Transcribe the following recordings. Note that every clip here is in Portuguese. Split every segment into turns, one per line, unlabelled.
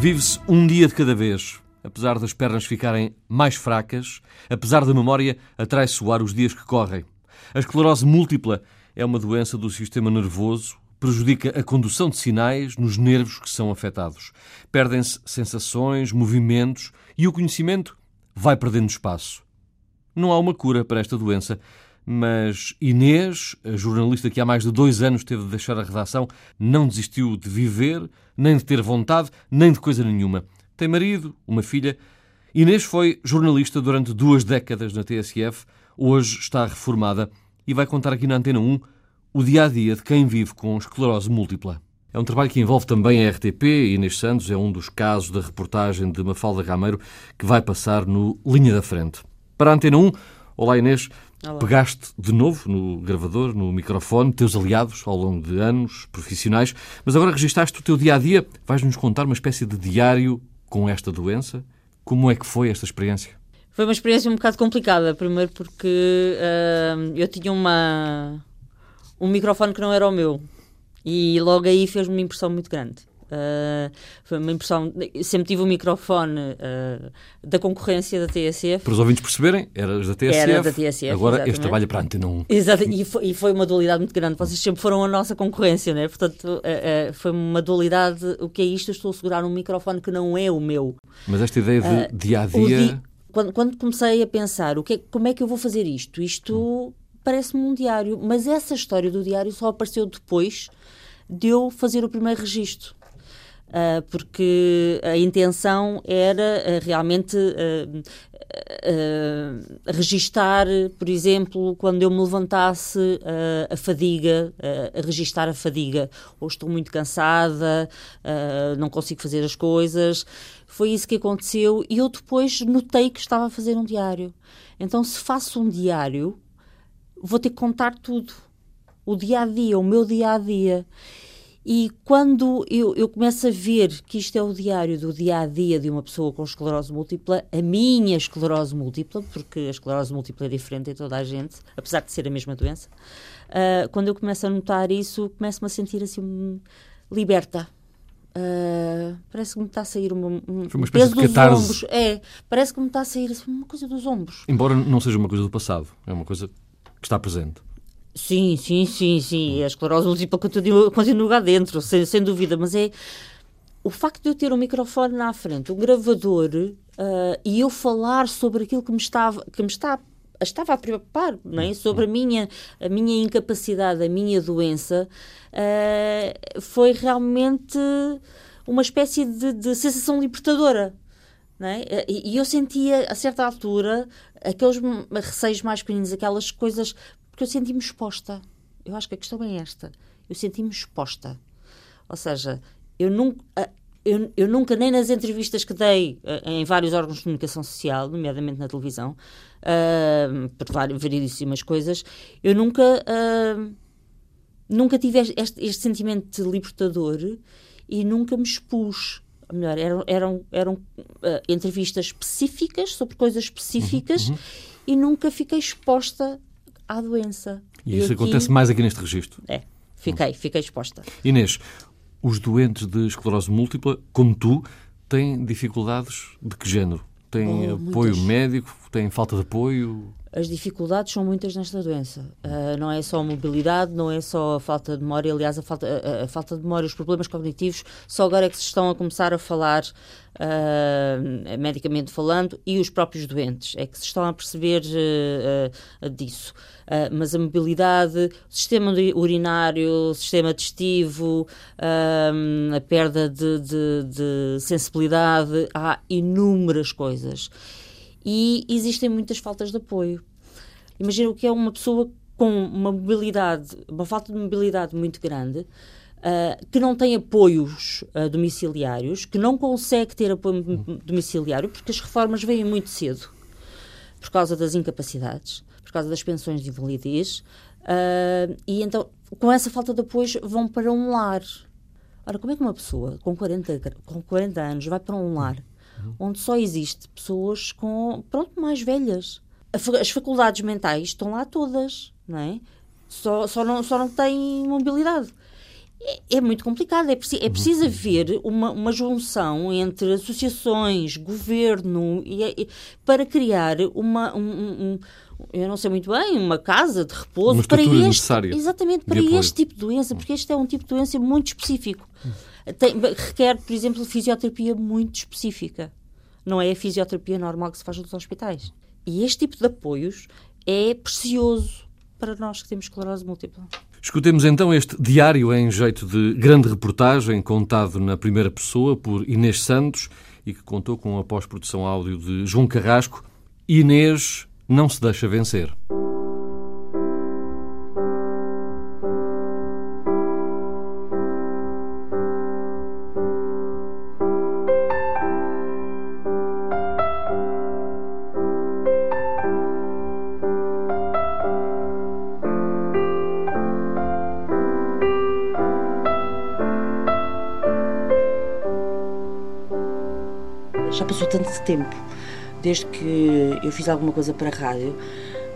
Vive-se um dia de cada vez. Apesar das pernas ficarem mais fracas, apesar da memória atraiçoar os dias que correm. A esclerose múltipla é uma doença do sistema nervoso, prejudica a condução de sinais nos nervos que são afetados. Perdem-se sensações, movimentos e o conhecimento vai perdendo espaço. Não há uma cura para esta doença, mas Inês, a jornalista que há mais de dois anos teve de deixar a redação, não desistiu de viver, nem de ter vontade, nem de coisa nenhuma. Tem marido, uma filha. Inês foi jornalista durante duas décadas na TSF, hoje está reformada e vai contar aqui na Antena 1 o dia a dia de quem vive com esclerose múltipla. É um trabalho que envolve também a RTP Inês Santos é um dos casos da reportagem de Mafalda Gameiro que vai passar no Linha da Frente. Para a Antena 1, olá Inês, Olá. Pegaste de novo no gravador, no microfone, teus aliados ao longo de anos profissionais, mas agora registaste o teu dia a dia. Vais-nos contar uma espécie de diário com esta doença? Como é que foi esta experiência?
Foi uma experiência um bocado complicada. Primeiro porque uh, eu tinha uma, um microfone que não era o meu. E logo aí fez-me uma impressão muito grande. Uh, foi uma impressão. Sempre tive o microfone uh, da concorrência da TSF.
Para os ouvintes perceberem, eras da TSF.
Era da TSF.
Agora exatamente. este trabalho é para a Antena 1.
Exato, e foi, e foi, uma dualidade muito grande. Vocês sempre foram a nossa concorrência, né? Portanto, uh, foi uma dualidade. O que é isto? Eu estou a segurar um microfone que não é o meu.
Mas esta ideia de dia a dia. Di...
Quando, quando, comecei a pensar o que é, como é que eu vou fazer isto, isto parece-me um diário, mas essa história do diário só apareceu depois de eu fazer o primeiro registro. Uh, porque a intenção era uh, realmente uh, registar, por exemplo, quando eu me levantasse a fadiga, a registar a fadiga, ou estou muito cansada, não consigo fazer as coisas. Foi isso que aconteceu e eu depois notei que estava a fazer um diário. Então, se faço um diário, vou ter que contar tudo. O dia a dia, o meu dia a dia. E quando eu, eu, começo a ver que isto é o diário do dia a dia de uma pessoa com esclerose múltipla, a minha esclerose múltipla, porque a esclerose múltipla é diferente em toda a gente, apesar de ser a mesma doença, uh, quando eu começo a notar isso, começo-me a sentir assim liberta. Uh, parece que me está a sair uma, um
Foi uma peso de dos catarse.
ombros. É, parece que me está a sair assim, uma coisa dos ombros.
Embora não seja uma coisa do passado, é uma coisa que está presente.
Sim, sim, sim, sim. A esclerose múltipla continua, continua lá dentro, sem, sem dúvida, mas é o facto de eu ter um microfone na frente, um gravador, uh, e eu falar sobre aquilo que me estava, que me está, estava a preocupar, não é? sobre a minha, a minha incapacidade, a minha doença, uh, foi realmente uma espécie de, de sensação libertadora. É? E eu sentia, a certa altura, aqueles receios mais pequeninos, aquelas coisas porque eu senti-me exposta. Eu acho que a questão é esta. Eu senti-me exposta. Ou seja, eu nunca, eu, eu, nunca, nem nas entrevistas que dei em vários órgãos de comunicação social, nomeadamente na televisão, uh, por variedíssimas coisas, eu nunca, uh, nunca tive este, este, sentimento libertador e nunca me expus. Melhor, eram, eram, eram entrevistas específicas sobre coisas específicas uhum, uhum. e nunca fiquei exposta à doença.
E, e isso aqui... acontece mais aqui neste registro?
É, fiquei, fiquei exposta.
Inês, os doentes de esclerose múltipla, como tu, têm dificuldades de que género? Têm oh, apoio muitas. médico? Têm falta de apoio?
As dificuldades são muitas nesta doença. Uh, não é só a mobilidade, não é só a falta de memória. Aliás, a falta, a, a falta de memória, os problemas cognitivos, só agora é que se estão a começar a falar, uh, medicamente falando, e os próprios doentes é que se estão a perceber uh, disso. mas a mobilidade, o sistema urinário, o sistema digestivo, a perda de, de, de sensibilidade, há inúmeras coisas e existem muitas faltas de apoio. Imagina o que é uma pessoa com uma mobilidade, uma falta de mobilidade muito grande, uh, que não tem apoios uh, domiciliários, que não consegue ter apoio domiciliário, porque as reformas vêm muito cedo, por causa das incapacidades, por causa das pensões de invalidez, uh, e então, com essa falta de apoios, vão para um lar. Ora, como é que uma pessoa com 40, com 40 anos vai para um lar? onde só existe pessoas com, pronto, mais velhas. As faculdades mentais estão lá todas, não é? Só, só, não, só não têm mobilidade. é, é muito complicado. É, preciso, é preciso haver uma, uma junção entre associações, governo, e, e para criar uma. Um, um, eu não sei muito bem, uma casa de repouso
para
este,
necessária
exatamente para este tipo de doença, porque este é um tipo de doença muito específico. Tem, requer, por exemplo, fisioterapia muito específica. Não é a fisioterapia normal que se faz nos hospitais. E este tipo de apoios é precioso para nós que temos esclerose múltipla.
Escutemos então este diário em jeito de grande reportagem, contado na primeira pessoa por Inês Santos e que contou com a pós-produção áudio de João Carrasco. Inês não se deixa vencer.
Passou tanto tempo desde que eu fiz alguma coisa para a rádio,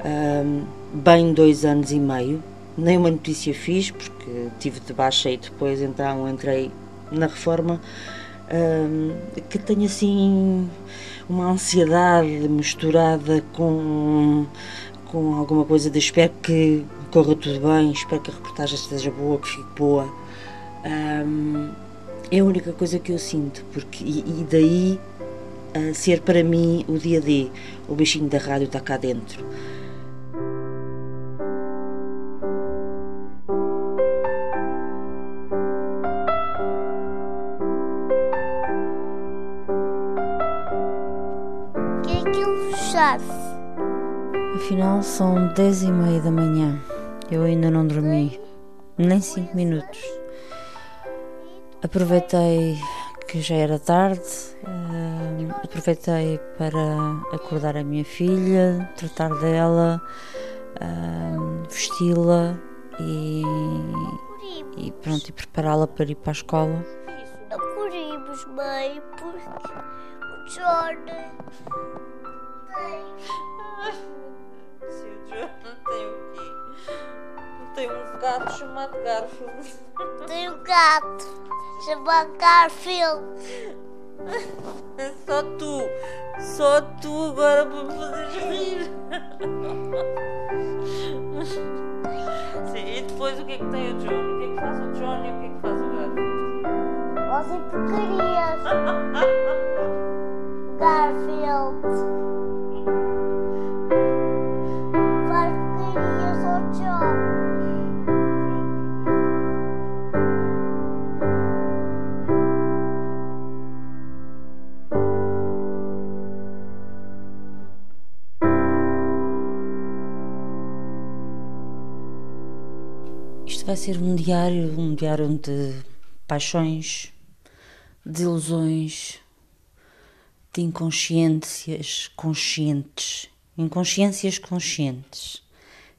um, bem dois anos e meio. Nem uma notícia fiz, porque tive de baixa e depois então entrei na reforma. Um, que tenho assim uma ansiedade misturada com, com alguma coisa de espero que corra tudo bem, espero que a reportagem esteja boa, que fique boa. Um, é a única coisa que eu sinto, porque e, e daí a ser para mim o dia a dia. O bichinho da rádio está cá dentro.
que é chave?
Afinal, são dez e meia da manhã. Eu ainda não dormi, nem cinco minutos. Aproveitei que já era tarde, aproveitei para acordar a minha filha, tratar dela, uh, vesti-la e, e pronto, e prepará-la para ir para a escola.
Acordimos, mãe, porque o Johnny tem.
Se o Johnny tem o quê? Tem um gato chamado Garfield.
Tem um gato chamado Garfield.
Só tu, só tu agora para me fazer rir. Sim, e depois o que é que tem o Johnny? O que é que faz o Johnny e o que é que faz o Garfield?
Fazem porcarias. Garfield.
Vai ser um diário, um diário de paixões, de ilusões, de inconsciências conscientes, inconsciências conscientes.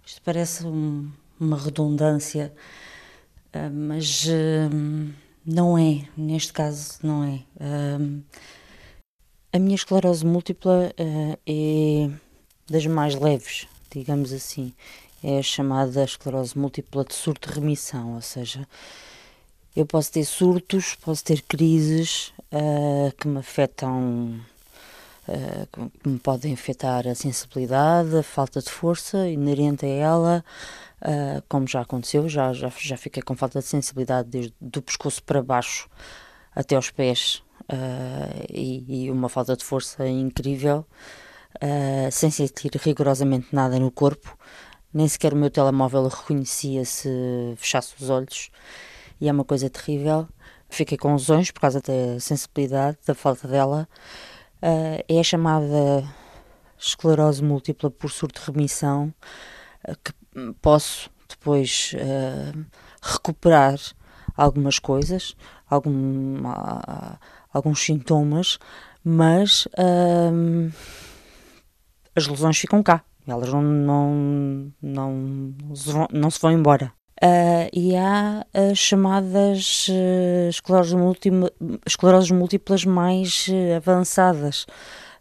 Isto parece um, uma redundância, ah, mas ah, não é, neste caso não é. Ah, a minha esclerose múltipla é das mais leves, digamos assim é a chamada esclerose múltipla de surto-remissão, ou seja, eu posso ter surtos, posso ter crises uh, que me afetam, uh, que me podem afetar a sensibilidade, a falta de força inerente a ela, uh, como já aconteceu, já, já, já fiquei com falta de sensibilidade desde do pescoço para baixo até aos pés e, e, uma falta de força incrível, sem sentir rigorosamente nada no corpo nem sequer o meu telemóvel reconhecia se fechasse os olhos e é uma coisa terrível. Fiquei com lesões por causa da sensibilidade, da falta dela. Uh, é a chamada esclerose múltipla por surto-remissão, uh, que posso depois uh, recuperar algumas coisas, algum, alguns sintomas, mas as lesões ficam cá. Elas não, não, não, não se vão embora. Uh, e há as chamadas uh, escleroses, múltiplas mais uh, avançadas.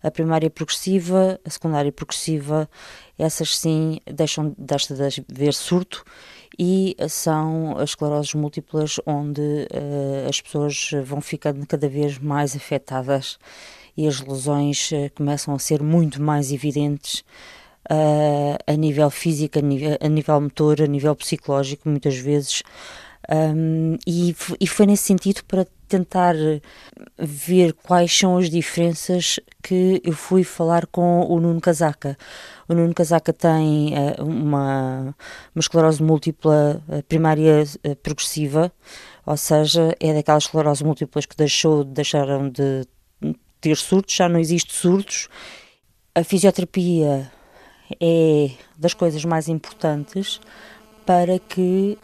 A primária progressiva, a secundária progressiva, essas sim deixam desta de haver surto e são as escleroses múltiplas onde as pessoas vão ficando cada vez mais afetadas e as lesões começam a ser muito mais evidentes uh, a nível físico, a nível, a nível motor, a nível psicológico, muitas vezes. Um, e, e foi nesse sentido para tentar ver quais são as diferenças que eu fui falar com o Nuno Casaca. O Nuno Casaca tem uh, uma, uma esclerose múltipla uh, primária uh, progressiva, ou seja, é daquelas escleroses múltiplas que deixou, deixaram de ter surtos, já não existe surtos. A fisioterapia é das coisas mais importantes para que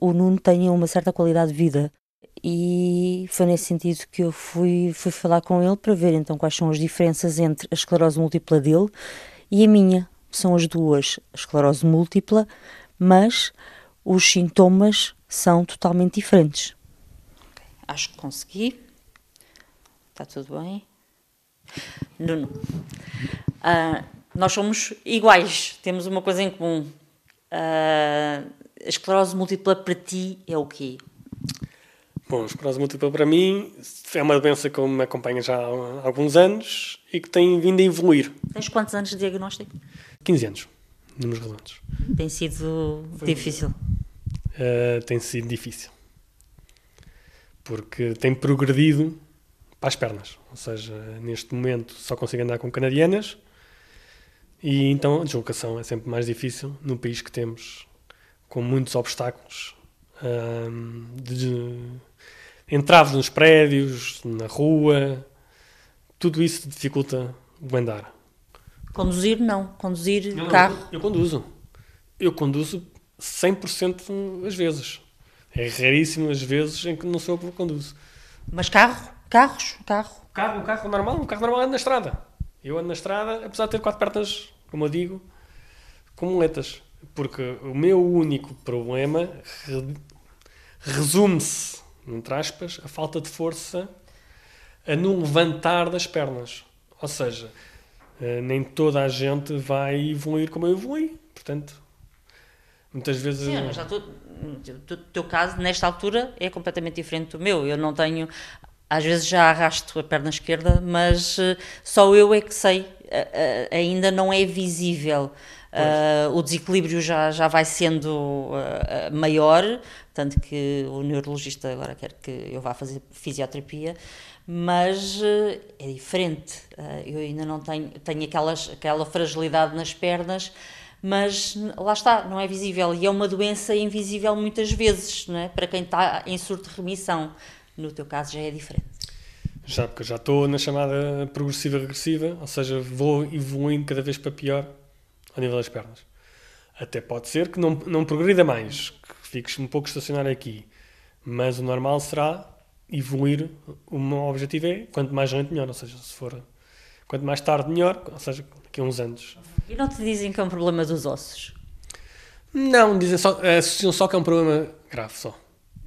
o Nuno tenha uma certa qualidade de vida e foi nesse sentido que eu fui, fui falar com ele para ver então quais são as diferenças entre a esclerose múltipla dele e a minha. São as duas, a esclerose múltipla, mas os sintomas são totalmente diferentes. Acho que consegui. Está tudo bem. Nuno, uh, nós somos iguais, temos uma coisa em comum. Uh, a esclerose múltipla para ti é o quê?
Bom, esclerose múltipla para mim é uma doença que me acompanha já há alguns anos e que tem vindo a evoluir.
Tens quantos anos de diagnóstico?
15 anos, números redondos.
Tem sido Foi difícil?
Uh, tem sido difícil. Porque tem progredido para as pernas. Ou seja, neste momento só consigo andar com canadianas e então a deslocação é sempre mais difícil num país que temos com muitos obstáculos um, de entraves nos prédios, na rua, tudo isso dificulta o andar.
Conduzir não, conduzir não, carro.
Eu, eu, conduzo. Eu conduzo 100% às vezes. É raríssimo as vezes em que não sou eu que conduzo.
Mas carro? Carros? Carro?
Carro, um carro normal, um carro normal anda na estrada. Eu ando na estrada, apesar de ter quatro pernas, como eu digo, com muletas. Porque o meu único problema resume-se entre aspas, a falta de força a no levantar das pernas. Ou seja, eh, nem toda a gente vai evoluir como eu evolui. Portanto, muitas vezes.
Sim, mas já tu, o teu caso, nesta altura, é completamente diferente do meu. Eu não tenho. Às vezes já arrasto a perna esquerda, mas eh, só eu é que sei. Ainda não é visível. Uh, o desequilíbrio já, já vai sendo uh, maior, tanto que o neurologista agora quer que eu vá fazer fisioterapia, mas é diferente. eu ainda não tenho, tenho aquelas, aquela fragilidade nas pernas, mas lá está, não é visível. E é uma doença invisível muitas vezes, não é? para quem está em surto de remissão. No teu caso já é diferente.
Já, porque já estou na chamada progressiva regressiva, ou seja, vou evoluindo cada vez para pior ao nível das pernas. Até pode ser que não, não progrida mais, que fiques um pouco estacionário aqui. Mas o normal será evoluir. O meu objetivo é quanto mais gente, melhor. Ou seja, se for quanto mais tarde, melhor. Ou seja, daqui a uns anos.
E não te dizem que é um problema dos ossos?
Não, dizem só, associam só que é um problema grave só.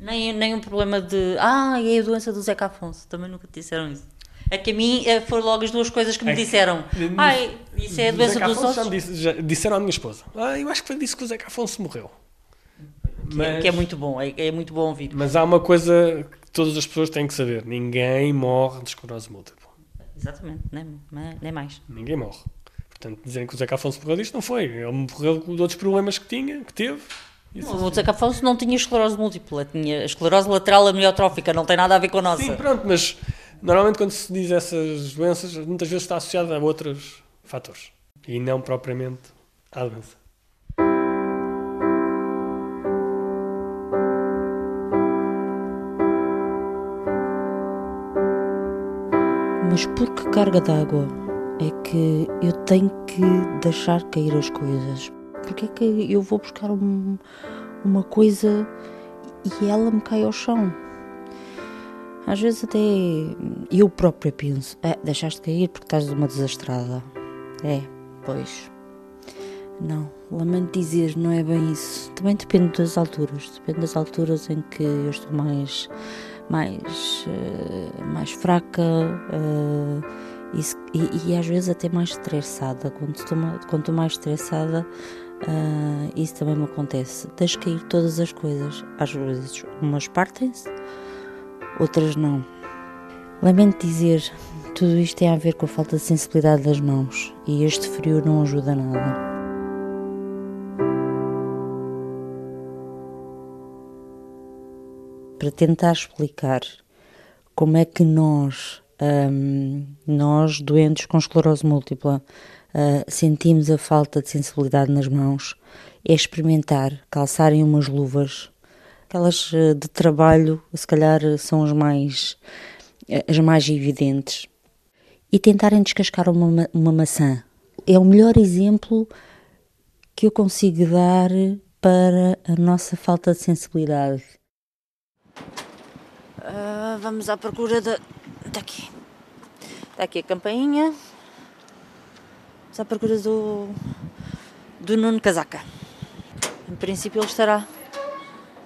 Nem, nem um problema de. Ah, é a doença do Zeca Afonso. Também nunca te disseram isso. É que a mim eh, foram logo as duas coisas que me é disseram. Ai, isso é a doença dos ossos. Já,
disse, já disseram à minha esposa. Ah, eu acho que foi disso que o Zeca Afonso morreu.
Que, mas, é, que é muito bom, é, é, muito bom ouvir.
Mas há uma coisa que todas as pessoas têm que saber: ninguém morre de esclerose múltipla.
Exatamente, nem, nem mais.
Ninguém morre. Portanto, dizerem que o Zeca Afonso morreu disto não foi. Ele morreu de outros problemas que tinha, que teve.
Não, o Zeca Afonso não tinha esclerose múltipla, tinha esclerose lateral amiotrófica, não tem nada a ver com a nossa.
Sim, pronto, mas Normalmente, quando se diz essas doenças, muitas vezes está associada a outros fatores e não propriamente à doença.
Mas por que carga d'água é que eu tenho que deixar cair as coisas? Porque é que eu vou buscar um, uma coisa e ela me cai ao chão? Às vezes até eu própria penso, é, deixaste cair porque estás uma desastrada. É, pois. Não, lamento dizer, não é bem isso. Também depende das alturas, depende das alturas em que eu estou mais, mais, uh, mais fraca uh, e, e, e, às vezes até mais estressada. Quando estou, quando estou mais estressada, ah, isso também me acontece. Deixo cair todas as coisas. Às vezes, umas partem-se, outras não. Lamento dizer, tudo isto tem a ver com a falta de sensibilidade das mãos e este frio não ajuda nada. Para tentar explicar como é que nós, hum, nós doentes com esclerose múltipla, uh, sentimos a falta de sensibilidade nas mãos, é experimentar calçarem umas luvas, aquelas uh, de trabalho, se calhar são as mais, as mais evidentes, e tentarem descascar uma, ma- uma maçã. É o melhor exemplo que eu consigo dar para a nossa falta de sensibilidade. Ah, vamos à procura da. daqui. Está aqui a campainha. Vamos à procura do. do Nuno Casaca. Em princípio ele estará.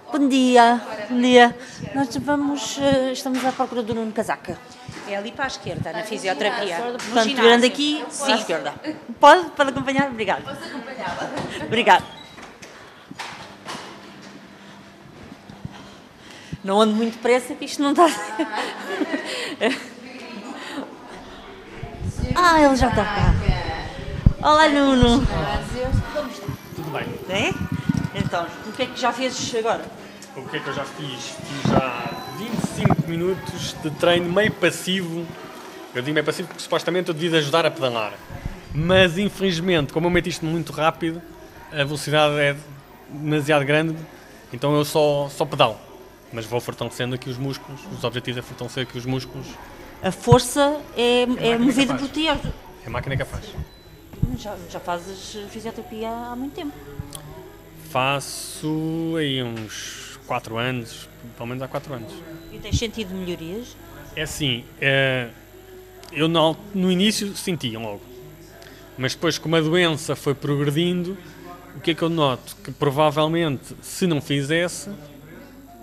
Bom dia! Bom dia! Nós vamos. eh, estamos à procura do Nuno Casaca.
É ali para a esquerda, na fisioterapia.
Portanto, virando aqui
Sim.
à esquerda. Pode? Pode acompanhar? Obrigada. Obrigada. Não ando muito depressa que isto não está. ah, ele já está cá. Olá, Nuno.
Tudo bem.
É? Então, o que é que já fezes agora?
O que é que eu já fiz? Fiz já 25 minutos de treino meio passivo. Eu digo meio passivo porque supostamente eu devia ajudar a pedalar. Mas infelizmente, como eu meto isto muito rápido, a velocidade é demasiado grande, então eu só, só pedalo. Mas vou fortalecendo aqui os músculos, os objetivos é fortalecer aqui os músculos.
A força é, é
máquina
movida
capaz.
por ti.
É a máquina faz.
Já, já fazes fisioterapia há muito tempo.
Faço aí uns 4 anos, pelo menos há 4 anos.
E tens sentido melhorias?
É assim, é, eu no, no início sentia logo, mas depois como a doença foi progredindo, o que é que eu noto? Que provavelmente se não fizesse,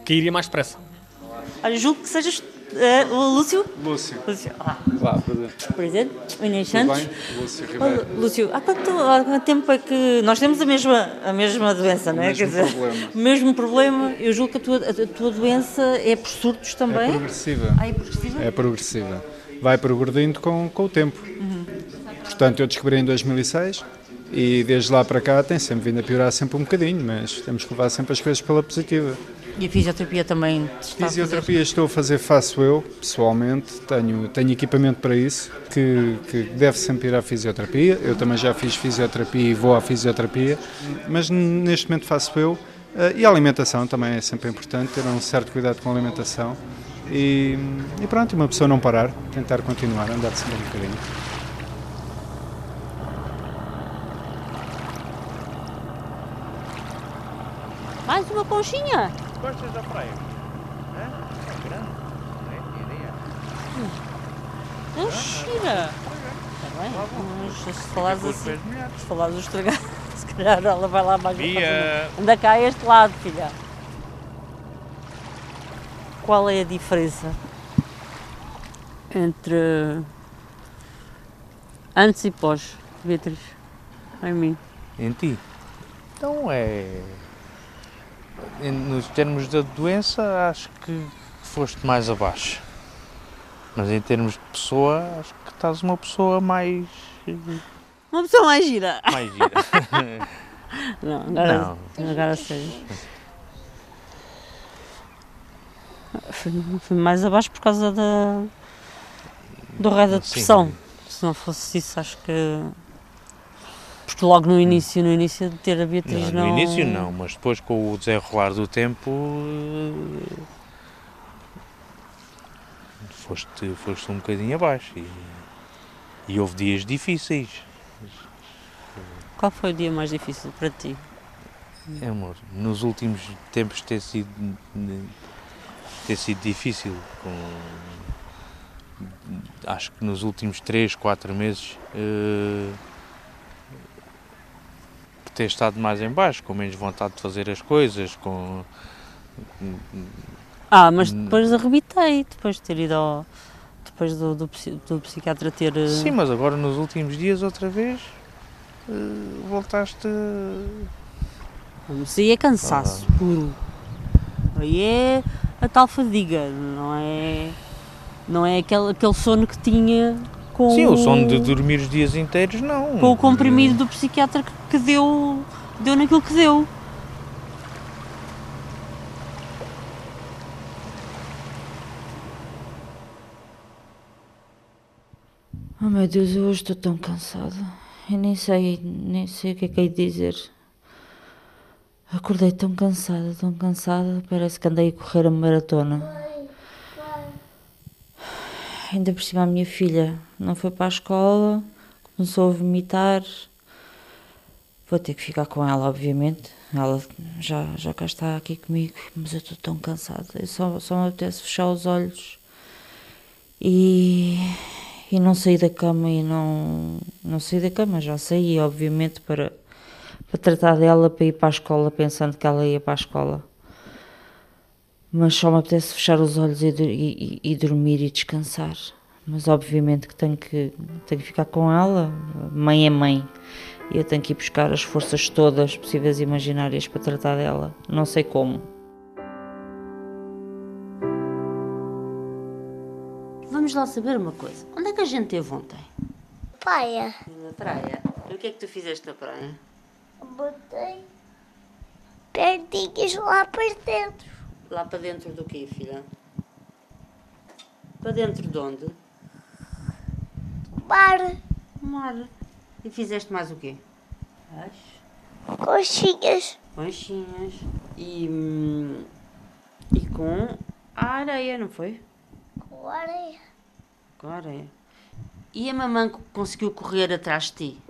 cairia mais depressa.
Olha, julgo que sejas eh, o Lúcio.
Lúcio.
Lúcio, olá.
Lá, presente.
Presente, Inês
Tudo
Santos.
bem? Lúcio Ribeiro.
Lúcio, há quanto, há quanto tempo é que nós temos a mesma, a mesma doença, não é?
mesmo problema.
o mesmo problema. Eu julgo que a tua, a tua doença é por surtos
É
também.
progressiva.
Ah, é progressiva?
É progressiva. Vai progredindo com, com o tempo. Portanto, eu descobri em 2006 e desde lá para cá tem sempre vindo a piorar sempre um bocadinho, mas temos que levar sempre as coisas pela positiva.
E a fisioterapia também está a fazer?
Fisioterapia estou a fazer, faço eu, pessoalmente, tenho, tenho equipamento para isso, que, que deve sempre ir à fisioterapia. Eu também já fiz fisioterapia e vou à fisioterapia, mas neste momento faço eu. Eh, E a alimentação também é sempre importante, ter um certo cuidado com a alimentação. E, e pronto, uma pessoa não parar, tentar continuar, andar sempre um bocadinho.
Mais uma conchinha?
Gostas da praia? Hã? É grande. Não é?
Não gira. Está bem, mas se falares
Depois
assim, se falares o estragar, se calhar ela vai lá mais
Bia.
Anda cá a este lado, filha. Qual é a diferença entre antes e pós, Beatriz? Em mim.
Em ti? Então é. Em- Nos termos da doença, acho que foste mais abaixo. Mas em termos de pessoa, acho que estás uma pessoa mais.
Uma pessoa mais gira.
mais gira.
Não, agora,
Não.
agora sério. Fui, fui mais abaixo por causa da, do raio da
Sim.
depressão. Se não fosse isso, acho que. Porque logo no início, no início de ter a Beatriz
Não,
não.
no início não, mas depois com o desenrolar do tempo eh, foste, foste um bocadinho abaixo e, e houve dias difíceis.
Qual foi o dia mais difícil para ti?
É, amor, nos últimos tempos ter sido, ter sido difícil. Com, acho que nos últimos 3, 4 meses eh, ter estado mais em baixo, com menos vontade de fazer as coisas, com
Ah, mas depois arrebitei, depois de ter ido ao. Depois do, do, do psiquiatra ter. eh,
Sim, mas agora nos últimos dias outra vez eh, voltaste.
Isso aí é cansaço puro. Aí é a tal fadiga, não é, não é aquele, aquele sono que tinha com
Sim, o sono de dormir os dias inteiros, não.
com o comprimido do psiquiatra que, que deu, deu naquilo que deu. Oh meu Deus, eu hoje estou tão cansada. Eu nem sei, nem sei o que é que hei de dizer. Acordei tão cansada, tão cansada, parece que andei a correr a maratona. Ainda por cima a minha filha não foi para a escola, começou a vomitar. Vou ter que ficar com ela, obviamente. Ela já, já cá está aqui comigo, mas eu estou tão cansada. Eu só, só me apetece fechar os olhos e, e não sair da cama e não, não sair da cama. Já saí, obviamente, para, para tratar dela, para ir para a escola, pensando que ela ia para a escola. Mas só me apetece fechar os olhos e, e- e- dormir e descansar. Mas obviamente que tenho que, tenho que ficar com ela. Mãe é mãe. E eu tenho que ir buscar as forças todas possíveis e imaginárias para tratar dela. Não sei como. Vamos lá saber uma coisa. Onde é que a gente teve ontem?
Paia.
Na praia. E o que é que tu fizeste na praia?
Botei perninhas lá para dentro.
Lá para dentro do quê, filha? Para dentro de onde?
Mar,
Mar. E fizeste mais o quê?
coxinhas,
Conchinhas. E. hum, E com a areia, não foi?
com areia.
Com a areia. E a mamãe co- conseguiu correr atrás de ti?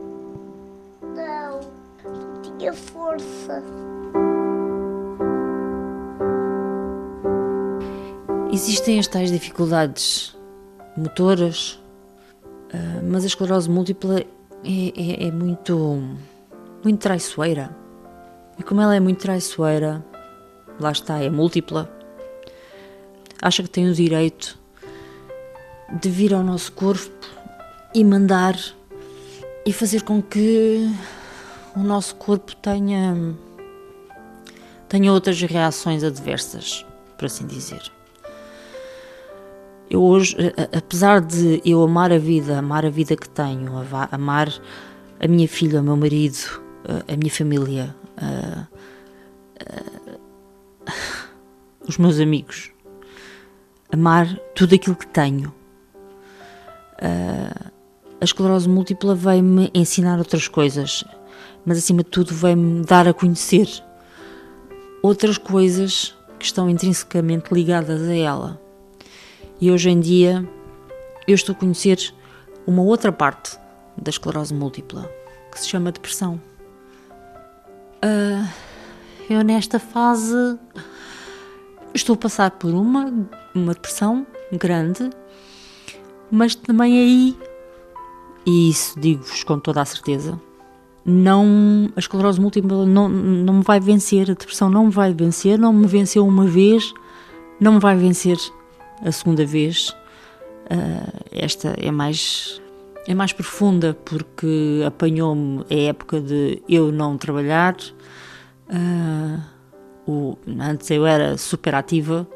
Não, não tinha força.
Existem as tais dificuldades motoras, ah, mas a esclerose múltipla é, é- é muito, muito traiçoeira. E como ela é muito traiçoeira, lá está, é múltipla, acha que tem o direito de vir ao nosso corpo e mandar e fazer com que o nosso corpo tenha, tenha outras reações adversas, por assim dizer. Eu hoje, apesar de eu amar a vida, amar a vida que tenho, amar a minha filha, o meu marido, a, minha família, a- a- os meus amigos, amar tudo aquilo que tenho, a esclerose múltipla veio-me ensinar outras coisas, mas acima de tudo veio-me dar a conhecer outras coisas que estão intrinsecamente ligadas a ela. E hoje em dia eu estou a conhecer uma outra parte da esclerose múltipla que se chama depressão. Ah, eu nesta fase estou a passar por uma, uma depressão grande, mas também aí, e isso digo-vos com toda a certeza, não, a esclerose múltipla não, não me vai vencer, a depressão não me vai vencer, não me venceu uma vez, não me vai vencer a segunda vez. Ah, esta é mais é mais profunda porque apanhou-me a época de eu não trabalhar. Ah, o, antes eu era super ativa,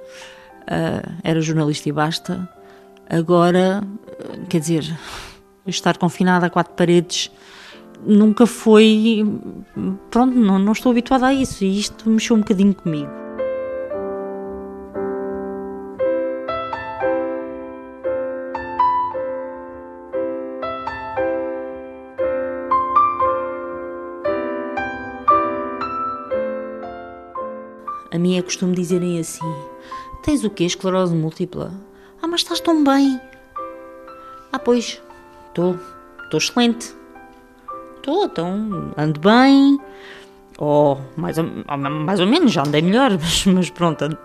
ah, era jornalista e basta. Agora, quer dizer, estar confinada a quatro paredes nunca foi. Pronto, não, não estou habituada a isso e isto mexeu um bocadinho comigo. A mim é costume dizerem assim: Tens o quê? Esclerose múltipla? Ah, mas estás tão bem. Ah, pois, estou. Estou excelente. Estou, então, ando bem. Ou mais ou, mais ou menos, já andei melhor, mas, mas pronto, ando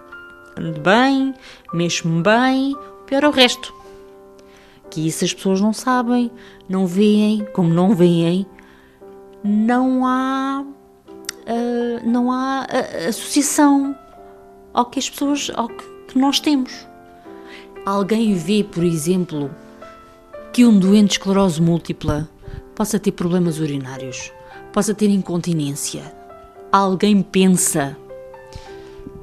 bem, mexo-me bem. O pior é o resto. Que isso as pessoas não sabem, não veem, como não veem, não há ah, não há ah, associação ao que as pessoas, ao que, que nós temos. Alguém vê, por exemplo, que um doente de esclerose múltipla possa ter problemas urinários, possa ter incontinência. Alguém pensa,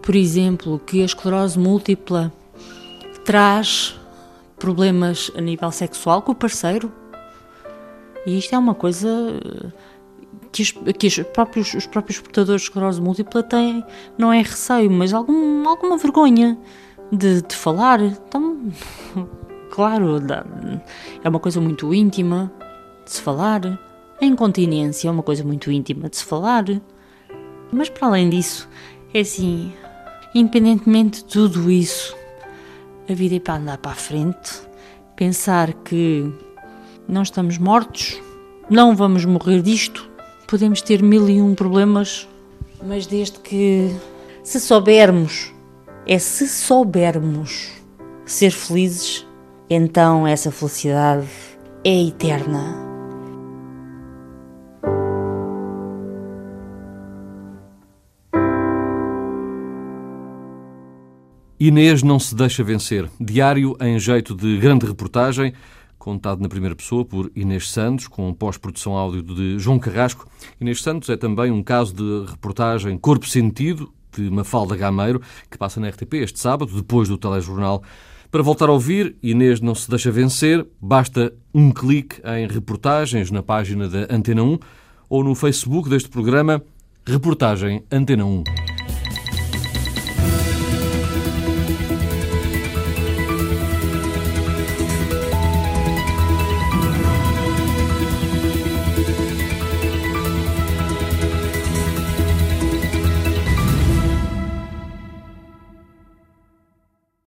por exemplo, que a esclerose múltipla traz problemas a nível sexual com o parceiro? E isto é uma coisa que os, que os, próprios, os próprios portadores de esclerose múltipla têm, não é receio, mas algum, alguma vergonha de, de falar. Então, claro, é uma coisa muito íntima de se falar. A incontinência é uma coisa muito íntima de se falar. Mas para além disso, é assim, independentemente de tudo isso, a vida é para andar para a frente, pensar que não estamos mortos, não vamos morrer disto, podemos ter mil e um problemas, mas desde que se soubermos, é se soubermos ser felizes, então essa felicidade é eterna.
Inês não se deixa vencer. Diário em jeito de grande reportagem, contado na primeira pessoa por Inês Santos, com pós-produção áudio de João Carrasco. Inês Santos é também um caso de reportagem Corpo Sentido, de Mafalda Gameiro, que passa na RTP este sábado, depois do telejornal. Para voltar a ouvir, Inês não se deixa vencer, basta um clique em reportagens na página da Antena 1 ou no Facebook deste programa, Reportagem Antena 1.